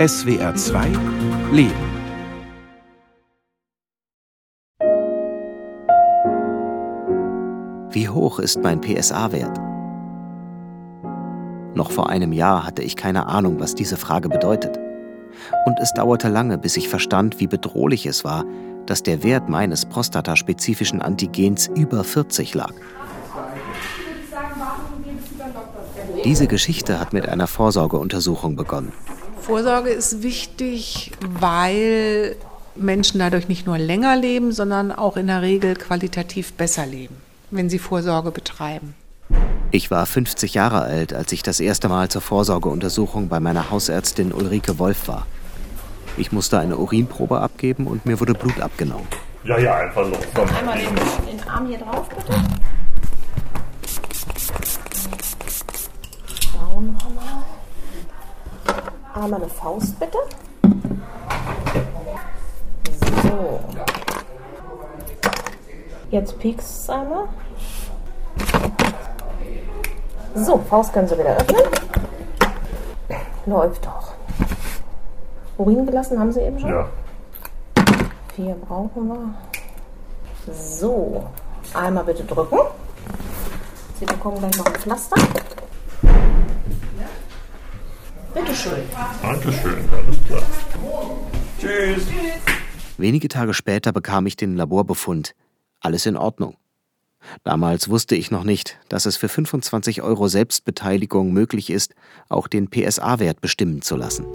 SWR 2 Leben. Wie hoch ist mein PSA-Wert? Noch vor einem Jahr hatte ich keine Ahnung, was diese Frage bedeutet. Und es dauerte lange, bis ich verstand, wie bedrohlich es war, dass der Wert meines prostataspezifischen Antigens über 40 lag. Diese Geschichte hat mit einer Vorsorgeuntersuchung begonnen. Vorsorge ist wichtig, weil Menschen dadurch nicht nur länger leben, sondern auch in der Regel qualitativ besser leben, wenn sie Vorsorge betreiben. Ich war 50 Jahre alt, als ich das erste Mal zur Vorsorgeuntersuchung bei meiner Hausärztin Ulrike Wolf war. Ich musste eine Urinprobe abgeben und mir wurde Blut abgenommen. Ja, ja, einfach los. Komm. Einmal den, den Arm hier drauf, bitte. Schauen wir mal. Einmal eine Faust, bitte. So. Jetzt piekst es einmal. So, Faust können Sie wieder öffnen. Läuft doch. Urin gelassen haben Sie eben schon? Ja. Vier brauchen wir. So, einmal bitte drücken. Sie bekommen gleich noch ein Pflaster. Bitte schön. Dankeschön, alles klar. Tschüss. Wenige Tage später bekam ich den Laborbefund. Alles in Ordnung. Damals wusste ich noch nicht, dass es für 25 Euro Selbstbeteiligung möglich ist, auch den PSA-Wert bestimmen zu lassen.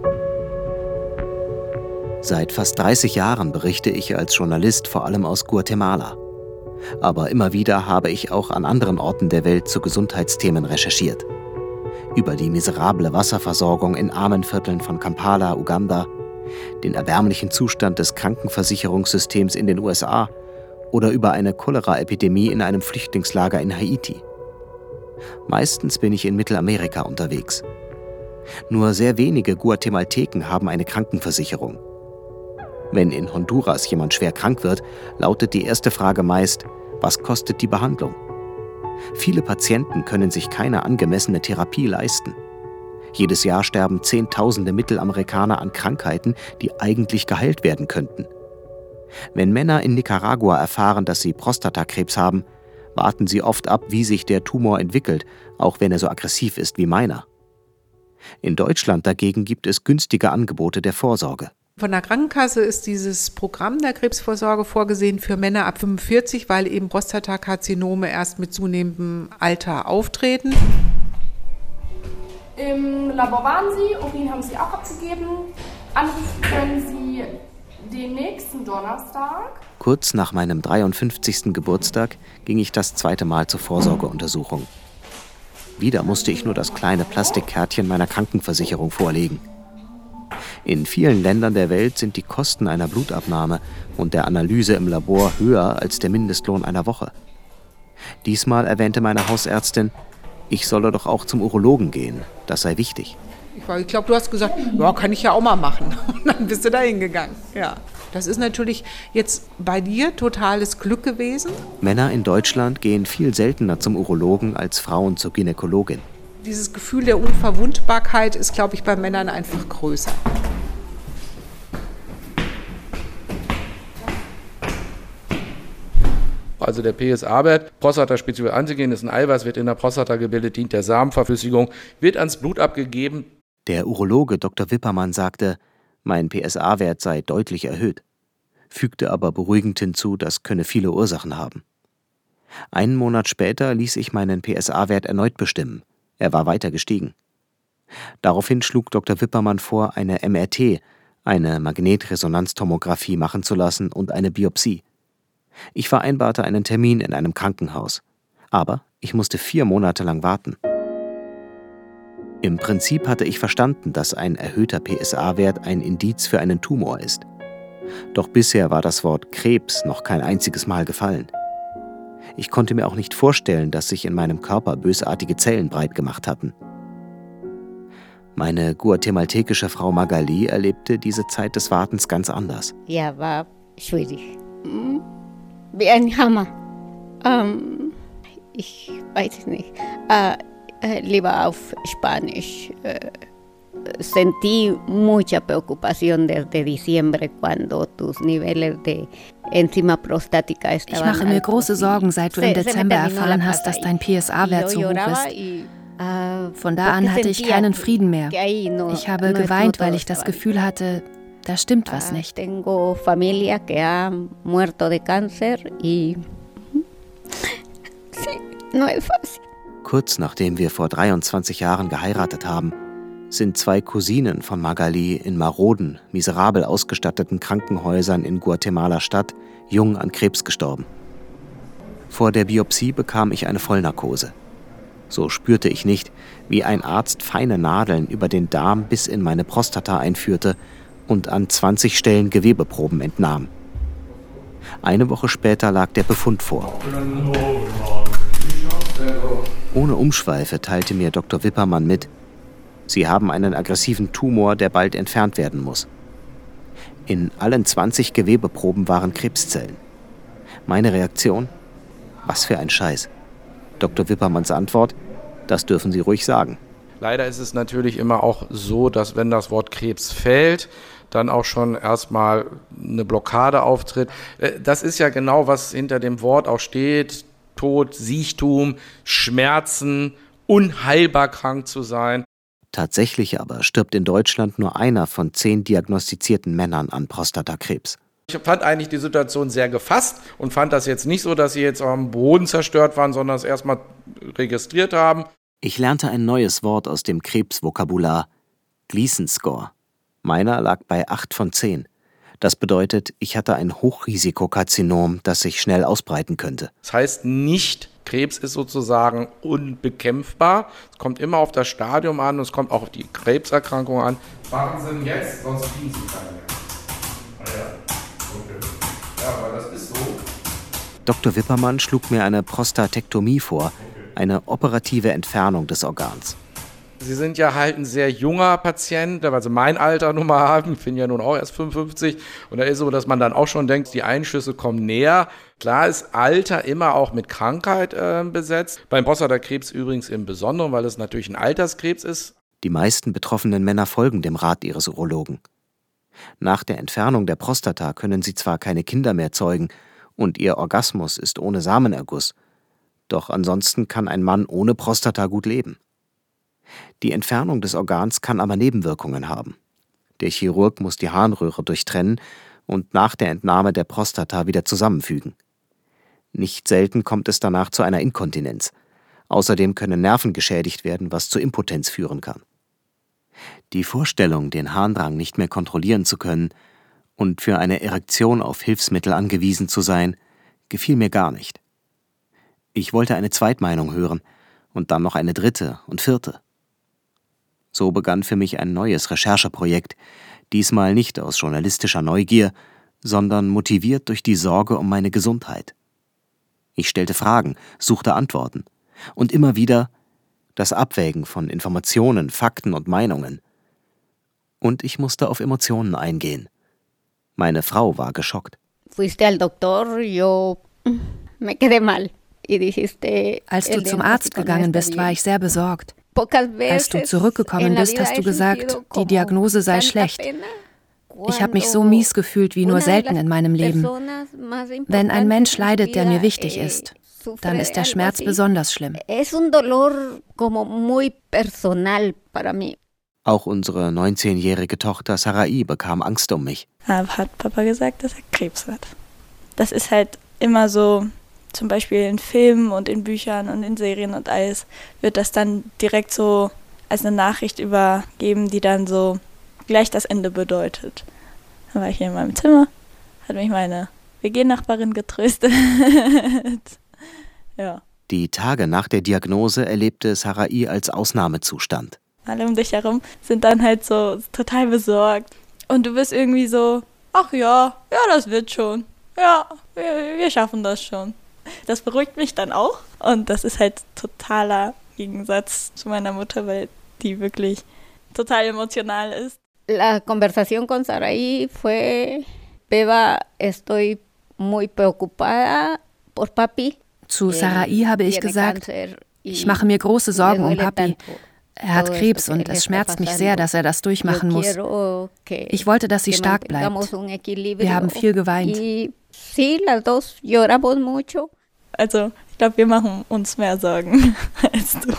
Seit fast 30 Jahren berichte ich als Journalist vor allem aus Guatemala. Aber immer wieder habe ich auch an anderen Orten der Welt zu Gesundheitsthemen recherchiert. Über die miserable Wasserversorgung in armen Vierteln von Kampala, Uganda, den erbärmlichen Zustand des Krankenversicherungssystems in den USA oder über eine Cholera-Epidemie in einem Flüchtlingslager in Haiti. Meistens bin ich in Mittelamerika unterwegs. Nur sehr wenige Guatemalteken haben eine Krankenversicherung. Wenn in Honduras jemand schwer krank wird, lautet die erste Frage meist, was kostet die Behandlung? Viele Patienten können sich keine angemessene Therapie leisten. Jedes Jahr sterben Zehntausende Mittelamerikaner an Krankheiten, die eigentlich geheilt werden könnten. Wenn Männer in Nicaragua erfahren, dass sie Prostatakrebs haben, warten sie oft ab, wie sich der Tumor entwickelt, auch wenn er so aggressiv ist wie meiner. In Deutschland dagegen gibt es günstige Angebote der Vorsorge. Von der Krankenkasse ist dieses Programm der Krebsvorsorge vorgesehen für Männer ab 45, weil eben Prostatakarzinome erst mit zunehmendem Alter auftreten. Im Labor waren Sie, Urin haben Sie auch abgegeben. Anrufen können Sie den nächsten Donnerstag. Kurz nach meinem 53. Geburtstag ging ich das zweite Mal zur Vorsorgeuntersuchung. Wieder musste ich nur das kleine Plastikkärtchen meiner Krankenversicherung vorlegen. In vielen Ländern der Welt sind die Kosten einer Blutabnahme und der Analyse im Labor höher als der Mindestlohn einer Woche. Diesmal erwähnte meine Hausärztin, ich solle doch auch zum Urologen gehen, das sei wichtig. Ich glaube, du hast gesagt, ja, kann ich ja auch mal machen. Und dann bist du da hingegangen. Ja. Das ist natürlich jetzt bei dir totales Glück gewesen. Männer in Deutschland gehen viel seltener zum Urologen als Frauen zur Gynäkologin. Dieses Gefühl der Unverwundbarkeit ist, glaube ich, bei Männern einfach größer. Also der PSA-Wert, Prostataspezifisches Antigen ist ein Eiweiß, wird in der Prostata gebildet, dient der Samenverflüssigung, wird ans Blut abgegeben. Der Urologe Dr. Wippermann sagte, mein PSA-Wert sei deutlich erhöht, fügte aber beruhigend hinzu, das könne viele Ursachen haben. Einen Monat später ließ ich meinen PSA-Wert erneut bestimmen. Er war weiter gestiegen. Daraufhin schlug Dr. Wippermann vor, eine MRT, eine Magnetresonanztomographie machen zu lassen und eine Biopsie. Ich vereinbarte einen Termin in einem Krankenhaus. Aber ich musste vier Monate lang warten. Im Prinzip hatte ich verstanden, dass ein erhöhter PSA-Wert ein Indiz für einen Tumor ist. Doch bisher war das Wort Krebs noch kein einziges Mal gefallen. Ich konnte mir auch nicht vorstellen, dass sich in meinem Körper bösartige Zellen breit gemacht hatten. Meine guatemaltekische Frau Magali erlebte diese Zeit des Wartens ganz anders. Ja, war schwierig. Wie ein Hammer. Ähm, ich weiß es nicht. Äh, äh, lieber auf Spanisch. Äh, sentí mucha preocupación desde diciembre cuando tus niveles de enzima prostática Ich mache mir große Sorgen, seit du im Dezember erfahren hast, dass dein PSA-Wert so hoch ist. ah, Von da an hatte ich keinen Frieden mehr. Ich habe geweint, weil ich das. Gefühl hatte, da stimmt was Ah, nicht. Tengo familia que ha muerto de cáncer y sí, no es fácil. Kurz nachdem wir vor 23 Jahren geheiratet haben, sind zwei Cousinen von Magali in maroden, miserabel ausgestatteten Krankenhäusern in Guatemala-Stadt jung an Krebs gestorben. Vor der Biopsie bekam ich eine Vollnarkose. So spürte ich nicht, wie ein Arzt feine Nadeln über den Darm bis in meine Prostata einführte und an 20 Stellen Gewebeproben entnahm. Eine Woche später lag der Befund vor. Ohne Umschweife teilte mir Dr. Wippermann mit, Sie haben einen aggressiven Tumor, der bald entfernt werden muss. In allen 20 Gewebeproben waren Krebszellen. Meine Reaktion? Was für ein Scheiß. Dr. Wippermanns Antwort? Das dürfen Sie ruhig sagen. Leider ist es natürlich immer auch so, dass wenn das Wort Krebs fällt, dann auch schon erstmal eine Blockade auftritt. Äh, Das ist ja genau, was hinter dem Wort auch steht. Tod, Siechtum, Schmerzen, unheilbar krank zu sein. Tatsächlich aber stirbt in Deutschland nur einer von zehn diagnostizierten Männern an Prostatakrebs. Ich fand eigentlich die Situation sehr gefasst und fand das jetzt nicht so, dass sie jetzt am Boden zerstört waren, sondern es erstmal registriert haben. Ich lernte ein neues Wort aus dem Krebsvokabular: Gleason Score. Meiner lag bei 8 von 10. Das bedeutet, ich hatte ein Hochrisikokarzinom, das sich schnell ausbreiten könnte. Das heißt nicht, Krebs ist sozusagen unbekämpfbar. Es kommt immer auf das Stadium an und es kommt auch auf die Krebserkrankung an. Machen Sie ihn jetzt, sonst kriegen Sie keinen mehr. Ah ja, okay. Ja, aber das ist so. Dr. Wippermann schlug mir eine Prostatektomie vor, eine operative Entfernung des Organs. Sie sind ja halt ein sehr junger Patient, weil Sie mein Alter nun mal haben. Ich bin ja nun auch erst 55. Und da ist so, dass man dann auch schon denkt, die Einschüsse kommen näher. Klar ist Alter immer auch mit Krankheit äh, besetzt. Beim Prostatakrebs übrigens im Besonderen, weil es natürlich ein Alterskrebs ist. Die meisten betroffenen Männer folgen dem Rat ihres Urologen. Nach der Entfernung der Prostata können sie zwar keine Kinder mehr zeugen und ihr Orgasmus ist ohne Samenerguss, doch ansonsten kann ein Mann ohne Prostata gut leben. Die Entfernung des Organs kann aber Nebenwirkungen haben. Der Chirurg muss die Harnröhre durchtrennen und nach der Entnahme der Prostata wieder zusammenfügen. Nicht selten kommt es danach zu einer Inkontinenz. Außerdem können Nerven geschädigt werden, was zu Impotenz führen kann. Die Vorstellung, den Harndrang nicht mehr kontrollieren zu können und für eine Erektion auf Hilfsmittel angewiesen zu sein, gefiel mir gar nicht. Ich wollte eine Zweitmeinung hören und dann noch eine dritte und vierte. So begann für mich ein neues Rechercheprojekt, diesmal nicht aus journalistischer Neugier, sondern motiviert durch die Sorge um meine Gesundheit. Ich stellte Fragen, suchte Antworten und immer wieder das Abwägen von Informationen, Fakten und Meinungen. Und ich musste auf Emotionen eingehen. Meine Frau war geschockt. Als du zum Arzt gegangen bist, war ich sehr besorgt. Als du zurückgekommen bist, hast du gesagt, die Diagnose sei schlecht. Ich habe mich so mies gefühlt wie nur selten in meinem Leben. Wenn ein Mensch leidet, der mi mir wichtig eh, ist, dann ist der Schmerz besonders schlimm. Es un dolor como muy personal para mí. Auch unsere 19-jährige Tochter Sarai bekam Angst um mich. Aber hat Papa gesagt, dass er Krebs hat. Das ist halt immer so, zum Beispiel in Filmen und in Büchern und in Serien und alles, wird das dann direkt so als eine Nachricht übergeben, die dann so gleich das Ende bedeutet. Dann war ich hier in meinem Zimmer, hat mich meine WG-Nachbarin getröstet. ja. Die Tage nach der Diagnose erlebte Sarai als Ausnahmezustand. Alle um dich herum sind dann halt so total besorgt. Und du bist irgendwie so, ach ja, ja, das wird schon. Ja, wir, wir schaffen das schon. Das beruhigt mich dann auch. Und das ist halt totaler Gegensatz zu meiner Mutter, weil die wirklich total emotional ist. La conversación con Saraí fue, Beba, estoy muy preocupada por papi. Zu Sarai habe ich gesagt, ich mache mir große Sorgen um Papi. Er hat Krebs und es schmerzt mich sehr, dass er das durchmachen muss. Ich wollte, dass sie stark bleibt. Wir haben viel geweint. Also, ich glaube, wir machen uns mehr Sorgen als du.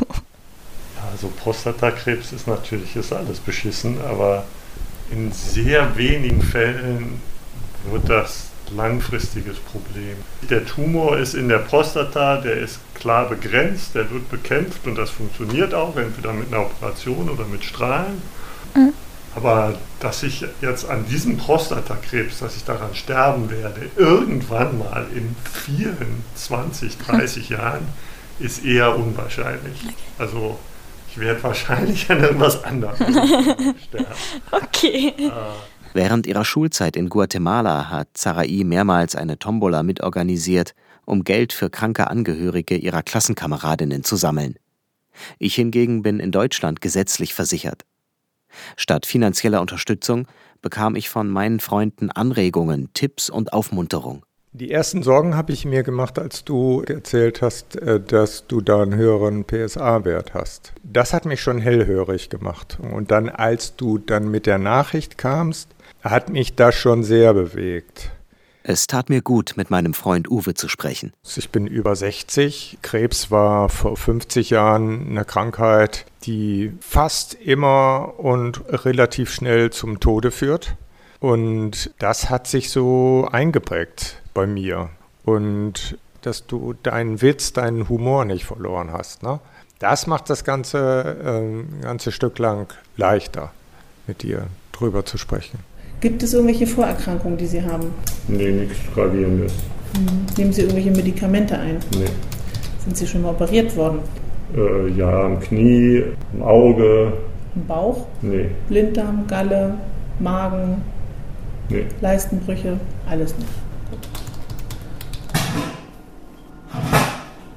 Also Prostatakrebs ist natürlich ist alles beschissen, aber in sehr wenigen Fällen wird das langfristiges Problem. Der Tumor ist in der Prostata, der ist klar begrenzt, der wird bekämpft und das funktioniert auch, entweder mit einer Operation oder mit Strahlen. Mhm. Aber dass ich jetzt an diesem Prostatakrebs, dass ich daran sterben werde, irgendwann mal in vielen 20, 30 Jahren, ist eher unwahrscheinlich. Also ich werde wahrscheinlich an irgendwas anderem sterben. Okay. Äh, Während ihrer Schulzeit in Guatemala hat Sarai mehrmals eine Tombola mitorganisiert, um Geld für kranke Angehörige ihrer Klassenkameradinnen zu sammeln. Ich hingegen bin in Deutschland gesetzlich versichert. Statt finanzieller Unterstützung bekam ich von meinen Freunden Anregungen, Tipps und Aufmunterung. Die ersten Sorgen habe ich mir gemacht, als du erzählt hast, äh, dass du da einen höheren PSA-Wert hast. Das hat mich schon hellhörig gemacht. Und dann, als du dann mit der Nachricht kamst, hat mich das schon sehr bewegt. Es tat mir gut, mit meinem Freund Uwe zu sprechen. Ich bin über 60. Krebs war vor 50 Jahren eine Krankheit, die fast immer und relativ schnell zum Tode führt. Und das hat sich so eingeprägt bei mir. Und dass du deinen Witz, deinen Humor nicht verloren hast. Ne? Das macht das ganze, äh, ganze Stück lang leichter, mit dir drüber zu sprechen. Gibt es irgendwelche Vorerkrankungen, die Sie haben? Nee, nichts Gravierendes. Mhm. Nehmen Sie irgendwelche Medikamente ein? Nee. Sind Sie schon mal operiert worden? Äh, ja, am Knie, im Auge. Im Bauch? Nee. Blinddarm, Galle, Magen? Nee. Leistenbrüche? Alles nicht.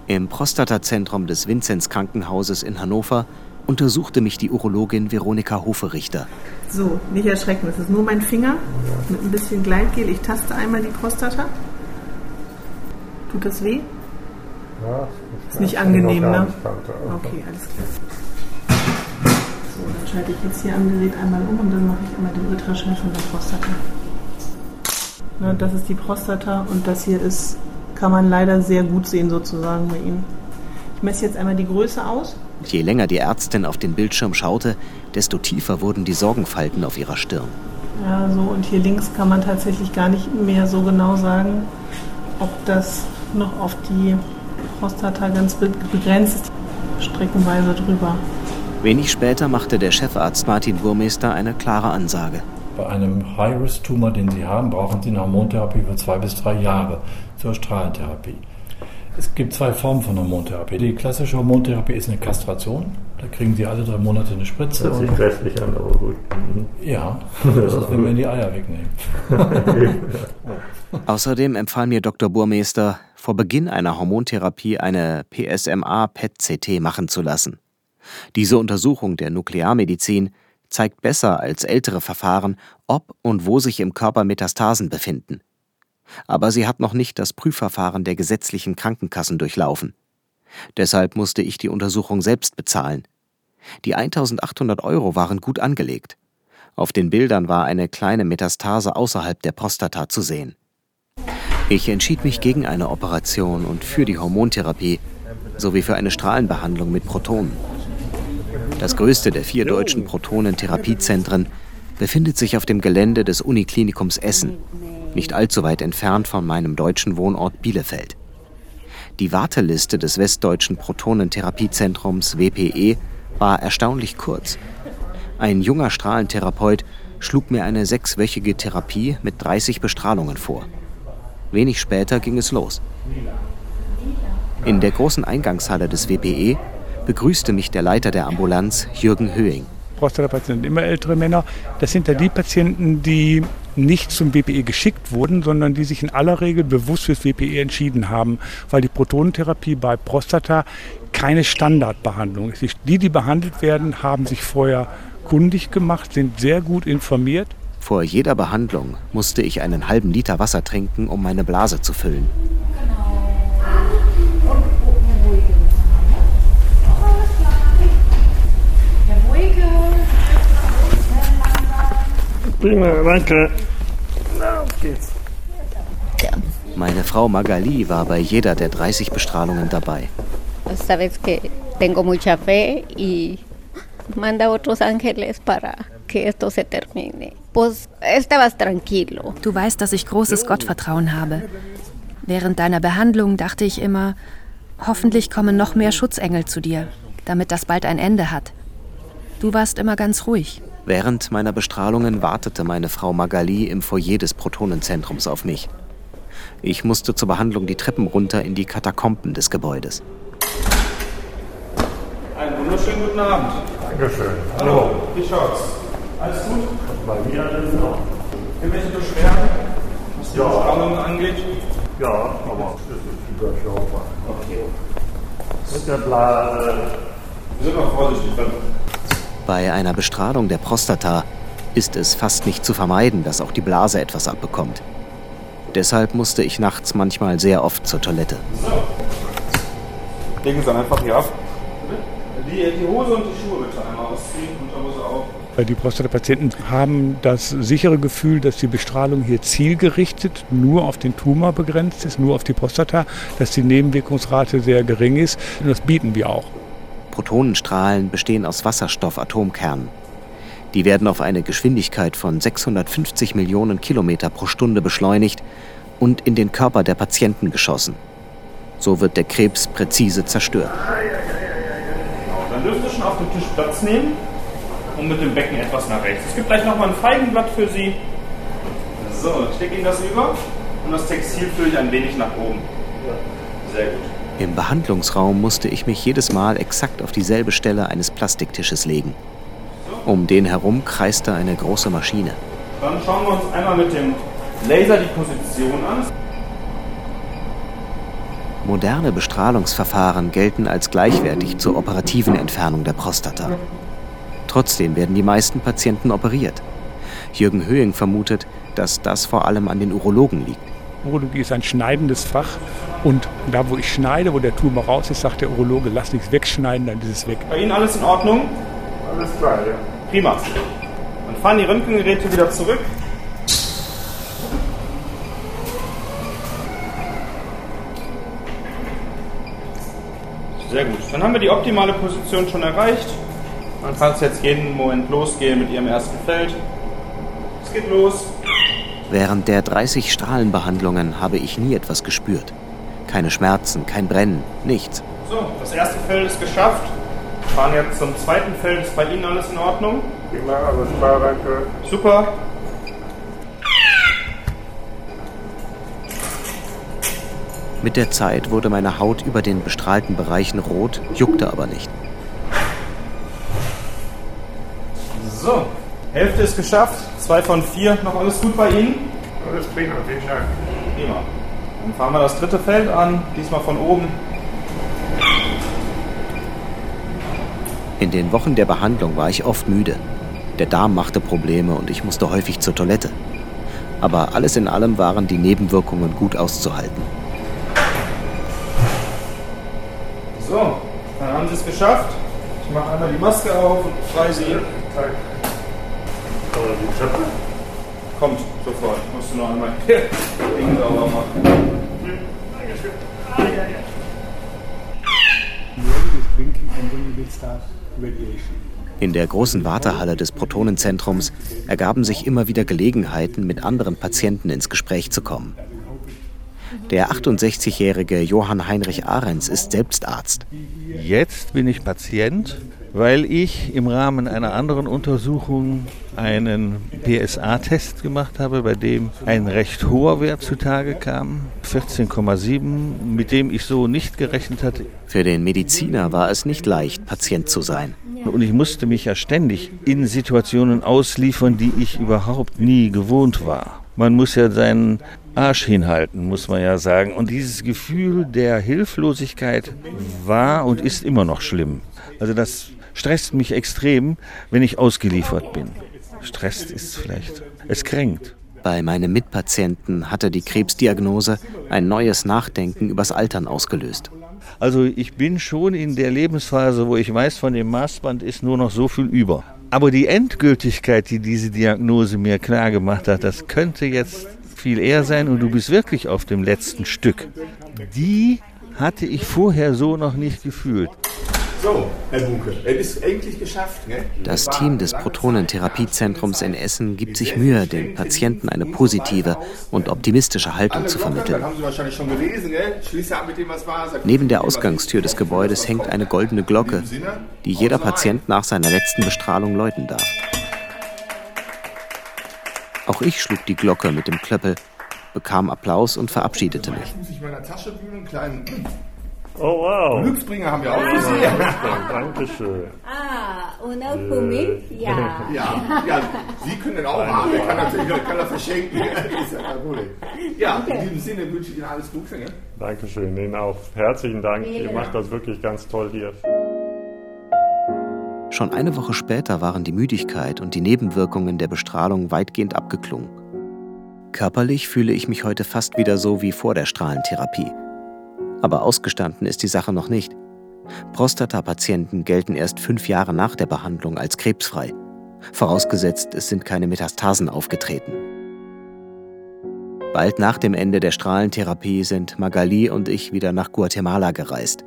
Im Prostatazentrum des Vinzenz Krankenhauses in Hannover untersuchte mich die Urologin Veronika Hoferichter. So, nicht erschrecken, das ist nur mein Finger mit ein bisschen Gleitgel. Ich taste einmal die Prostata. Tut das weh? Ja, ist, ist nicht angenehm, ne? Okay, alles klar. So, dann schalte ich jetzt hier am Gerät einmal um und dann mache ich einmal den Ultraschall von der Prostata. Ne, das ist die Prostata und das hier ist, kann man leider sehr gut sehen sozusagen bei Ihnen. Ich messe jetzt einmal die Größe aus. Je länger die Ärztin auf den Bildschirm schaute, desto tiefer wurden die Sorgenfalten auf ihrer Stirn. Ja, so und hier links kann man tatsächlich gar nicht mehr so genau sagen, ob das noch auf die Prostata ganz begrenzt, streckenweise drüber. Wenig später machte der Chefarzt Martin Burmeister eine klare Ansage. Bei einem High-Risk-Tumor, den Sie haben, brauchen Sie eine Hormontherapie für zwei bis drei Jahre zur Strahlentherapie. Es gibt zwei Formen von Hormontherapie. Die klassische Hormontherapie ist eine Kastration. Da kriegen Sie alle drei Monate eine Spritze. Das sich grässlich an, aber gut. Mhm. Ja, das ist, wenn wir die Eier wegnehmen. Außerdem empfahl mir Dr. Burmeister, vor Beginn einer Hormontherapie eine PSMA-PET-CT machen zu lassen. Diese Untersuchung der Nuklearmedizin zeigt besser als ältere Verfahren, ob und wo sich im Körper Metastasen befinden aber sie hat noch nicht das Prüfverfahren der gesetzlichen Krankenkassen durchlaufen. Deshalb musste ich die Untersuchung selbst bezahlen. Die 1800 Euro waren gut angelegt. Auf den Bildern war eine kleine Metastase außerhalb der Prostata zu sehen. Ich entschied mich gegen eine Operation und für die Hormontherapie sowie für eine Strahlenbehandlung mit Protonen. Das größte der vier deutschen Protonentherapiezentren befindet sich auf dem Gelände des Uniklinikums Essen nicht allzu weit entfernt von meinem deutschen Wohnort Bielefeld. Die Warteliste des Westdeutschen Protonentherapiezentrums WPE war erstaunlich kurz. Ein junger Strahlentherapeut schlug mir eine sechswöchige Therapie mit 30 Bestrahlungen vor. Wenig später ging es los. In der großen Eingangshalle des WPE begrüßte mich der Leiter der Ambulanz, Jürgen Höhing. Prostatapatienten immer ältere Männer. Das sind ja die Patienten, die nicht zum WPE geschickt wurden, sondern die sich in aller Regel bewusst fürs WPE entschieden haben, weil die Protonentherapie bei Prostata keine Standardbehandlung ist. Die, die behandelt werden, haben sich vorher kundig gemacht, sind sehr gut informiert. Vor jeder Behandlung musste ich einen halben Liter Wasser trinken, um meine Blase zu füllen. Prima, danke. Na, auf geht's. Meine Frau Magali war bei jeder der 30 Bestrahlungen dabei. Sabes que tengo mucha fe y manda otros ángeles para que esto se termine. Pues estabas tranquilo. Du weißt, dass ich großes Gottvertrauen habe. Während deiner Behandlung dachte ich immer, hoffentlich kommen noch mehr Schutzengel zu dir, damit das bald ein Ende hat. Du warst immer ganz ruhig. Während meiner Bestrahlungen wartete meine Frau Magali im Foyer des Protonenzentrums auf mich. Ich musste zur Behandlung die Treppen runter in die Katakomben des Gebäudes. Einen wunderschönen guten Abend. Dankeschön. Hallo, wie schaut's? Alles gut? Bei mir alles noch. Irgendwelche Beschwerden, was die Ja. Bestrahlung angeht? Ja, aber das ist überschaubar. Okay. Mit der Blase. Wir sind noch vorsichtig, weil Bei einer Bestrahlung der Prostata ist es fast nicht zu vermeiden, dass auch die Blase etwas abbekommt. Deshalb musste ich nachts manchmal sehr oft zur Toilette. legen Sie einfach hier ab. Die, die Hose und die Schuhe bitte einmal ausziehen, Unterhose auch. Weil Die Prostatapatienten haben das sichere Gefühl, dass die Bestrahlung hier zielgerichtet nur auf den Tumor begrenzt ist, nur auf die Prostata, dass die Nebenwirkungsrate sehr gering ist. Und das bieten wir auch. Protonenstrahlen bestehen aus Wasserstoffatomkernen. Die werden auf eine Geschwindigkeit von 650 Millionen Kilometer pro Stunde beschleunigt und in den Körper der Patienten geschossen. So wird der Krebs präzise zerstört. Dann dürft ihr schon auf dem Tisch Platz nehmen und mit dem Becken etwas nach rechts. Es gibt gleich nochmal ein Feigenblatt für Sie. So, ich stecke Ihnen das über und das Textil führe ich ein wenig nach oben. Sehr gut. Im Behandlungsraum musste ich mich jedes Mal exakt auf dieselbe Stelle eines Plastiktisches legen. Um den herum kreiste eine große Maschine. Dann schauen wir uns einmal mit dem Laser die Position an. Moderne Bestrahlungsverfahren gelten als gleichwertig zur operativen Entfernung der Prostata. Trotzdem werden die meisten Patienten operiert. Jürgen Höhing vermutet, dass das vor allem an den Urologen liegt. Urologie ist ein schneidendes Fach. Und da, wo ich schneide, wo der Tumor raus ist, sagt der Urologe, lass nichts wegschneiden, dann ist es weg. Bei Ihnen alles in Ordnung? Alles klar, ja. Prima. Dann fahren die Röntgengeräte wieder zurück. Sehr gut. Dann haben wir die optimale Position schon erreicht. Man kann es jetzt jeden Moment losgehen mit Ihrem ersten Feld. Es geht los. Während der 30 Strahlenbehandlungen habe ich nie etwas gespürt. Keine Schmerzen, kein Brennen, nichts. So, das erste Feld ist geschafft. Wir fahren jetzt zum zweiten Feld. Ist bei Ihnen alles in Ordnung? Prima, alles klar, danke. Super. Mit der Zeit wurde meine Haut über den bestrahlten Bereichen rot, juckte aber nicht. So, Hälfte ist geschafft. Zwei von vier. Noch alles gut bei Ihnen? Alles prima, vielen Dank. Prima. Dann fahren wir das dritte Feld an, diesmal von oben. In den Wochen der Behandlung war ich oft müde. Der Darm machte Probleme und ich musste häufig zur Toilette. Aber alles in allem waren die Nebenwirkungen gut auszuhalten. So, dann haben Sie es geschafft. Ich mache einmal die Maske auf und frei Sie. Aber die Treppe? Kommt sofort. Ich musste nur einmal Ding sauber machen. In der großen Wartehalle des Protonenzentrums ergaben sich immer wieder Gelegenheiten, mit anderen Patienten ins Gespräch zu kommen. Der 68-jährige Johann Heinrich Ahrens ist selbst Arzt. Jetzt bin ich Patient, weil ich im Rahmen einer anderen Untersuchung einen PSA-Test gemacht habe, bei dem ein recht hoher Wert zutage kam, 14,7, mit dem ich so nicht gerechnet hatte. Für den Mediziner war es nicht leicht, Patient zu sein. Und ich musste mich ja ständig in Situationen ausliefern, die ich überhaupt nie gewohnt war. Man muss ja seinen Arsch hinhalten, muss man ja sagen. Und dieses Gefühl der Hilflosigkeit war und ist immer noch schlimm. Also das stresst mich extrem, wenn ich ausgeliefert bin. Stresst ist vielleicht, es kränkt. Bei meinem Mitpatienten hatte die Krebsdiagnose ein neues Nachdenken übers Altern ausgelöst. Also ich bin schon in der Lebensphase, wo ich weiß, von dem Maßband ist nur noch so viel über. Aber die Endgültigkeit, die diese Diagnose mir klar gemacht hat, das könnte jetzt viel eher sein und du bist wirklich auf dem letzten Stück. Die hatte ich vorher so noch nicht gefühlt. So, Herr Bunke, es ist endlich geschafft. Ne? Das Team des Protonentherapiezentrums in Essen gibt sich Mühe, den Patienten eine positive und optimistische Haltung zu vermitteln. Neben der Ausgangstür des Gebäudes hängt eine goldene Glocke, die jeder Patient nach seiner letzten Bestrahlung läuten darf. Auch ich schlug die Glocke mit dem Klöppel, bekam Applaus und verabschiedete mich. Oh wow. Glücksbringer haben wir auch gesehen. Ja, Dankeschön. Ah, und auch für mich? Ja. ja. Ja, Sie können den auch haben. Der kann natürlich kann er verschenken. ist ja kein Problem. Ja, in diesem Sinne wünsche ich Ihnen alles Gute. Ne? Dankeschön, Ihnen auch. Herzlichen Dank. Ihr macht das wirklich ganz toll hier. Schon eine Woche später waren die Müdigkeit und die Nebenwirkungen der Bestrahlung weitgehend abgeklungen. Körperlich fühle ich mich heute fast wieder so wie vor der Strahlentherapie. Aber ausgestanden ist die Sache noch nicht. Prostatapatienten gelten erst fünf Jahre nach der Behandlung als krebsfrei, vorausgesetzt es sind keine Metastasen aufgetreten. Bald nach dem Ende der Strahlentherapie sind Magali und ich wieder nach Guatemala gereist.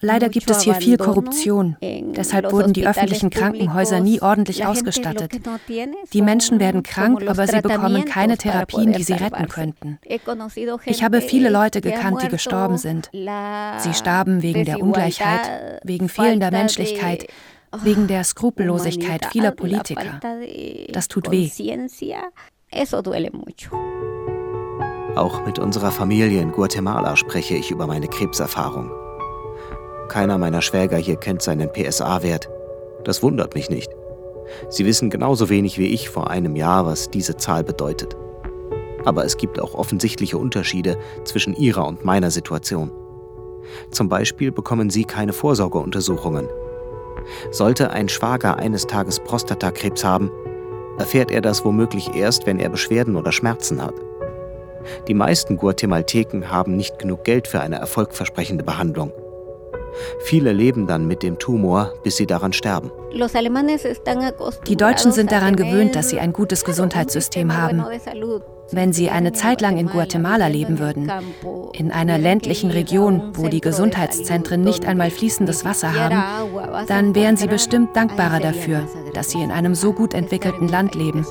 Leider gibt es hier viel Korruption. Deshalb wurden die öffentlichen Krankenhäuser nie ordentlich ausgestattet. Die Menschen werden krank, aber sie bekommen keine Therapien, die sie retten könnten. Ich habe viele Leute gekannt, die gestorben sind. Sie starben wegen der Ungleichheit, wegen fehlender Menschlichkeit, wegen der Skrupellosigkeit vieler Politiker. Das tut weh. Auch mit unserer Familie in Guatemala spreche ich über meine Krebserfahrung. Keiner meiner Schwäger hier kennt seinen PSA-Wert. Das wundert mich nicht. Sie wissen genauso wenig wie ich vor einem Jahr, was diese Zahl bedeutet. Aber es gibt auch offensichtliche Unterschiede zwischen ihrer und meiner Situation. Zum Beispiel bekommen sie keine Vorsorgeuntersuchungen. Sollte ein Schwager eines Tages Prostatakrebs haben, erfährt er das womöglich erst, wenn er Beschwerden oder Schmerzen hat. Die meisten Guatemalteken haben nicht genug Geld für eine erfolgversprechende Behandlung. Viele leben dann mit dem Tumor, bis sie daran sterben. Die Deutschen sind daran gewöhnt, dass sie ein gutes Gesundheitssystem haben. Wenn sie eine Zeit lang in Guatemala leben würden, in einer ländlichen Region, wo die Gesundheitszentren nicht einmal fließendes Wasser haben, dann wären sie bestimmt dankbarer dafür, dass sie in einem so gut entwickelten Land leben.